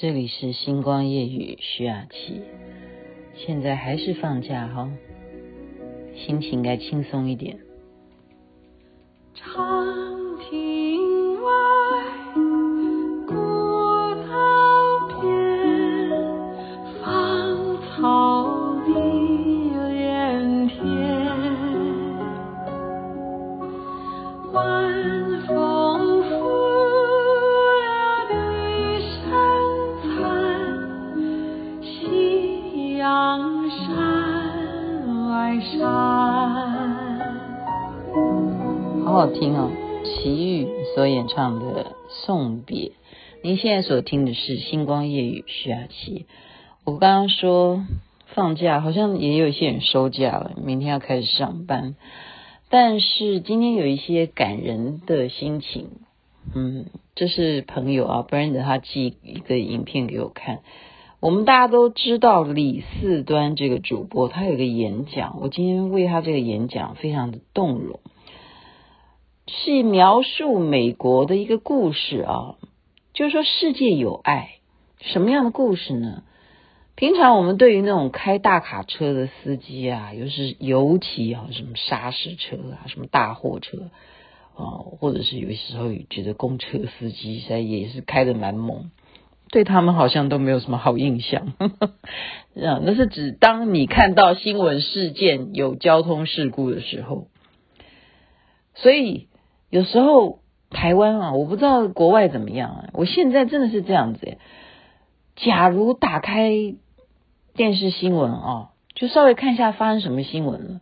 这里是星光夜雨徐雅琪，现在还是放假哈，心情该轻松一点。超好好听哦，齐豫所演唱的《送别》。您现在所听的是《星光夜雨》徐雅琪。我刚刚说放假，好像也有一些人收假了，明天要开始上班。但是今天有一些感人的心情，嗯，这是朋友啊，Brenda 他寄一个影片给我看。我们大家都知道李四端这个主播，他有个演讲，我今天为他这个演讲非常的动容。是描述美国的一个故事啊，就是说世界有爱，什么样的故事呢？平常我们对于那种开大卡车的司机啊，尤是尤其啊，什么砂石车啊，什么大货车啊，或者是有些时候觉得公车司机现在也是开得蛮猛，对他们好像都没有什么好印象。啊那是指当你看到新闻事件有交通事故的时候，所以。有时候台湾啊，我不知道国外怎么样啊。我现在真的是这样子。假如打开电视新闻啊，就稍微看一下发生什么新闻了，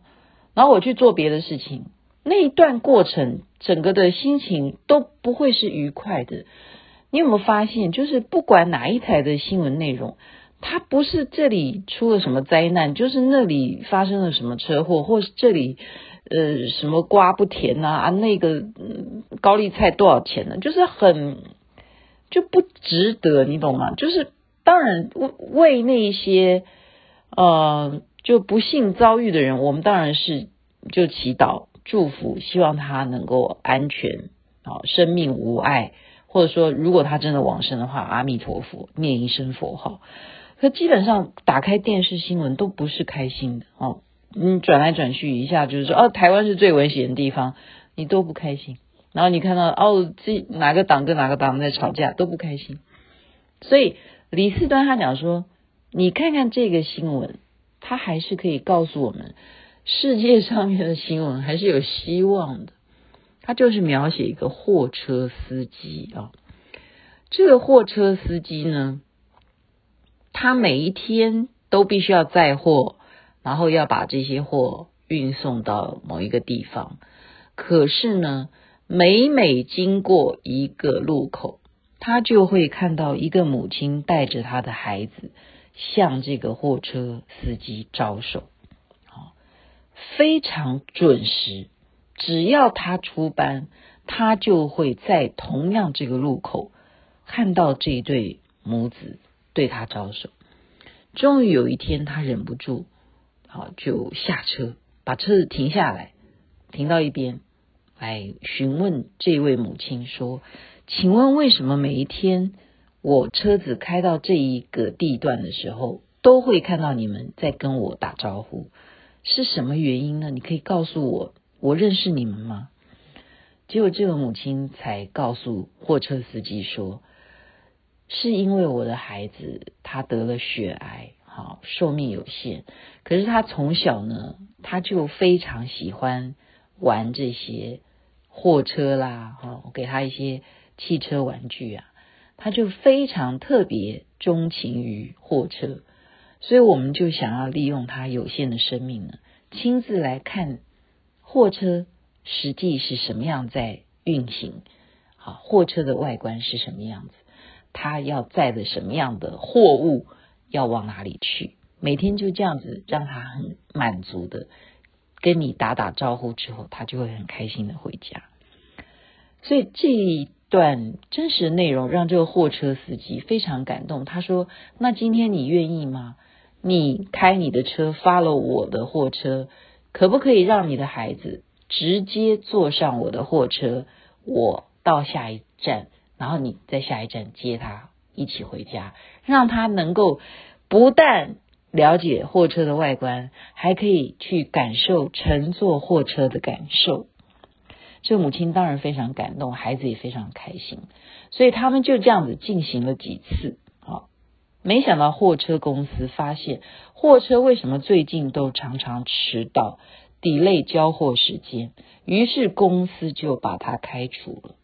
然后我去做别的事情，那一段过程，整个的心情都不会是愉快的。你有没有发现，就是不管哪一台的新闻内容，它不是这里出了什么灾难，就是那里发生了什么车祸，或是这里。呃，什么瓜不甜呐啊，那个嗯，高丽菜多少钱呢？就是很就不值得，你懂吗？就是当然为为那些呃就不幸遭遇的人，我们当然是就祈祷祝福，希望他能够安全啊，生命无碍，或者说如果他真的往生的话，阿弥陀佛，念一声佛号。可基本上打开电视新闻都不是开心的哦。你转来转去一下，就是说哦，台湾是最危险的地方，你都不开心。然后你看到哦，这哪个党跟哪个党在吵架，都不开心。所以李四端他讲说，你看看这个新闻，他还是可以告诉我们，世界上面的新闻还是有希望的。他就是描写一个货车司机啊，这个货车司机呢，他每一天都必须要载货。然后要把这些货运送到某一个地方，可是呢，每每经过一个路口，他就会看到一个母亲带着他的孩子向这个货车司机招手，好，非常准时。只要他出班，他就会在同样这个路口看到这对母子对他招手。终于有一天，他忍不住。好，就下车，把车子停下来，停到一边，来询问这位母亲说：“请问为什么每一天我车子开到这一个地段的时候，都会看到你们在跟我打招呼？是什么原因呢？你可以告诉我，我认识你们吗？”结果这个母亲才告诉货车司机说：“是因为我的孩子他得了血癌。”寿命有限，可是他从小呢，他就非常喜欢玩这些货车啦，哈，我给他一些汽车玩具啊，他就非常特别钟情于货车，所以我们就想要利用他有限的生命呢，亲自来看货车实际是什么样在运行，好，货车的外观是什么样子，他要载的什么样的货物。要往哪里去？每天就这样子，让他很满足的跟你打打招呼之后，他就会很开心的回家。所以这一段真实的内容让这个货车司机非常感动。他说：“那今天你愿意吗？你开你的车发了我的货车，可不可以让你的孩子直接坐上我的货车？我到下一站，然后你在下一站接他。”一起回家，让他能够不但了解货车的外观，还可以去感受乘坐货车的感受。这母亲当然非常感动，孩子也非常开心，所以他们就这样子进行了几次。啊，没想到货车公司发现，货车为什么最近都常常迟到，delay 交货时间，于是公司就把他开除了。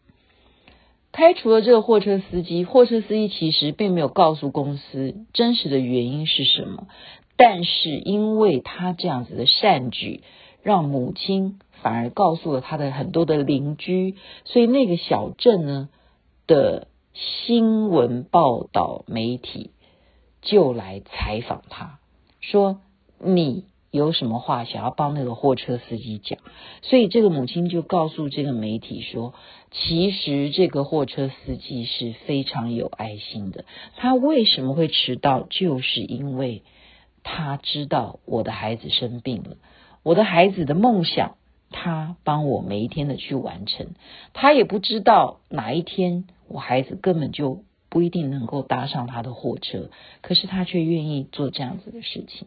开除了这个货车司机，货车司机其实并没有告诉公司真实的原因是什么，但是因为他这样子的善举，让母亲反而告诉了他的很多的邻居，所以那个小镇呢的新闻报道媒体就来采访他，说你。有什么话想要帮那个货车司机讲，所以这个母亲就告诉这个媒体说，其实这个货车司机是非常有爱心的。他为什么会迟到？就是因为他知道我的孩子生病了，我的孩子的梦想，他帮我每一天的去完成。他也不知道哪一天我孩子根本就不一定能够搭上他的货车，可是他却愿意做这样子的事情。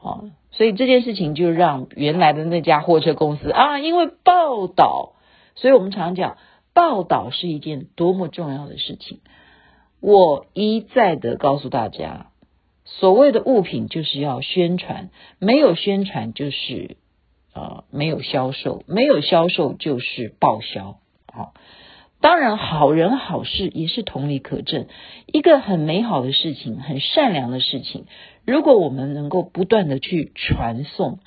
哦，所以这件事情就让原来的那家货车公司啊，因为报道，所以我们常讲报道是一件多么重要的事情。我一再的告诉大家，所谓的物品就是要宣传，没有宣传就是呃没有销售，没有销售就是报销。好。当然，好人好事也是同理可证。一个很美好的事情，很善良的事情，如果我们能够不断的去传送，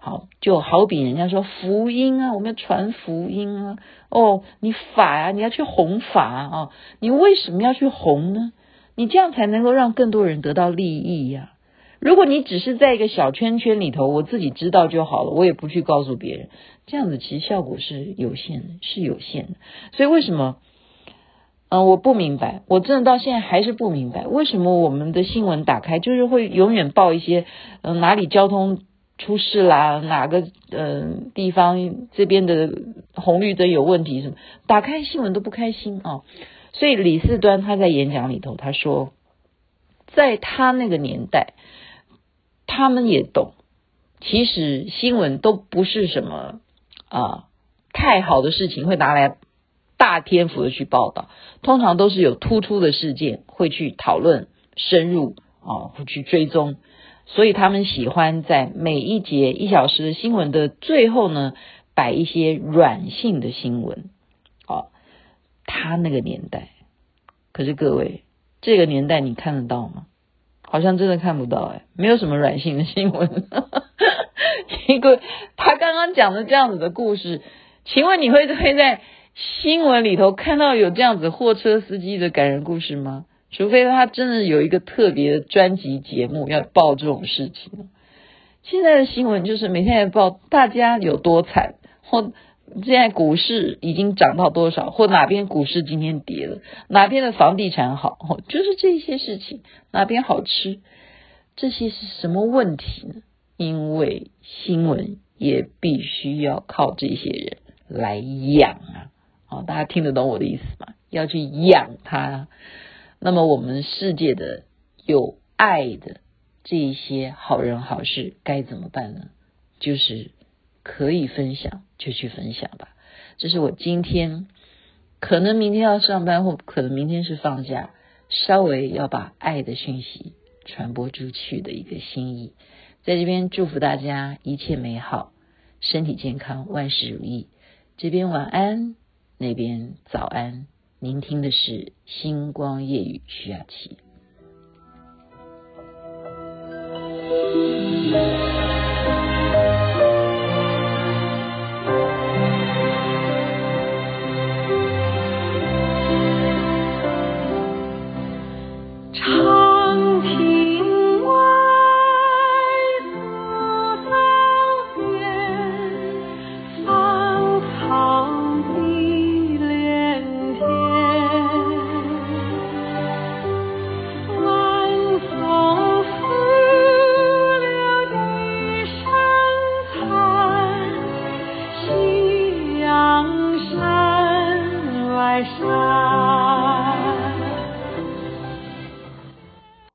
好，就好比人家说福音啊，我们要传福音啊。哦，你法啊，你要去弘法啊。你为什么要去弘呢？你这样才能够让更多人得到利益呀。如果你只是在一个小圈圈里头，我自己知道就好了，我也不去告诉别人。这样子其实效果是有限的，是有限的。所以为什么？嗯、我不明白，我真的到现在还是不明白，为什么我们的新闻打开就是会永远报一些，嗯、哪里交通出事啦，哪个嗯、地方这边的红绿灯有问题什么，打开新闻都不开心啊。所以李四端他在演讲里头他说，在他那个年代，他们也懂，其实新闻都不是什么。啊，太好的事情会拿来大篇幅的去报道，通常都是有突出的事件会去讨论深入啊，会去追踪，所以他们喜欢在每一节一小时的新闻的最后呢，摆一些软性的新闻。啊，他那个年代，可是各位，这个年代你看得到吗？好像真的看不到哎，没有什么软性的新闻。一个他刚刚讲的这样子的故事，请问你会会在新闻里头看到有这样子货车司机的感人故事吗？除非他真的有一个特别的专辑节目要报这种事情。现在的新闻就是每天在报大家有多惨，或现在股市已经涨到多少，或哪边股市今天跌了，哪边的房地产好，就是这些事情，哪边好吃，这些是什么问题呢？因为新闻也必须要靠这些人来养啊，好，大家听得懂我的意思吗？要去养它。那么我们世界的有爱的这一些好人好事该怎么办呢？就是可以分享就去分享吧。这是我今天可能明天要上班，或可能明天是放假，稍微要把爱的讯息传播出去的一个心意。在这边祝福大家一切美好，身体健康，万事如意。这边晚安，那边早安。您听的是星光夜语徐雅琪。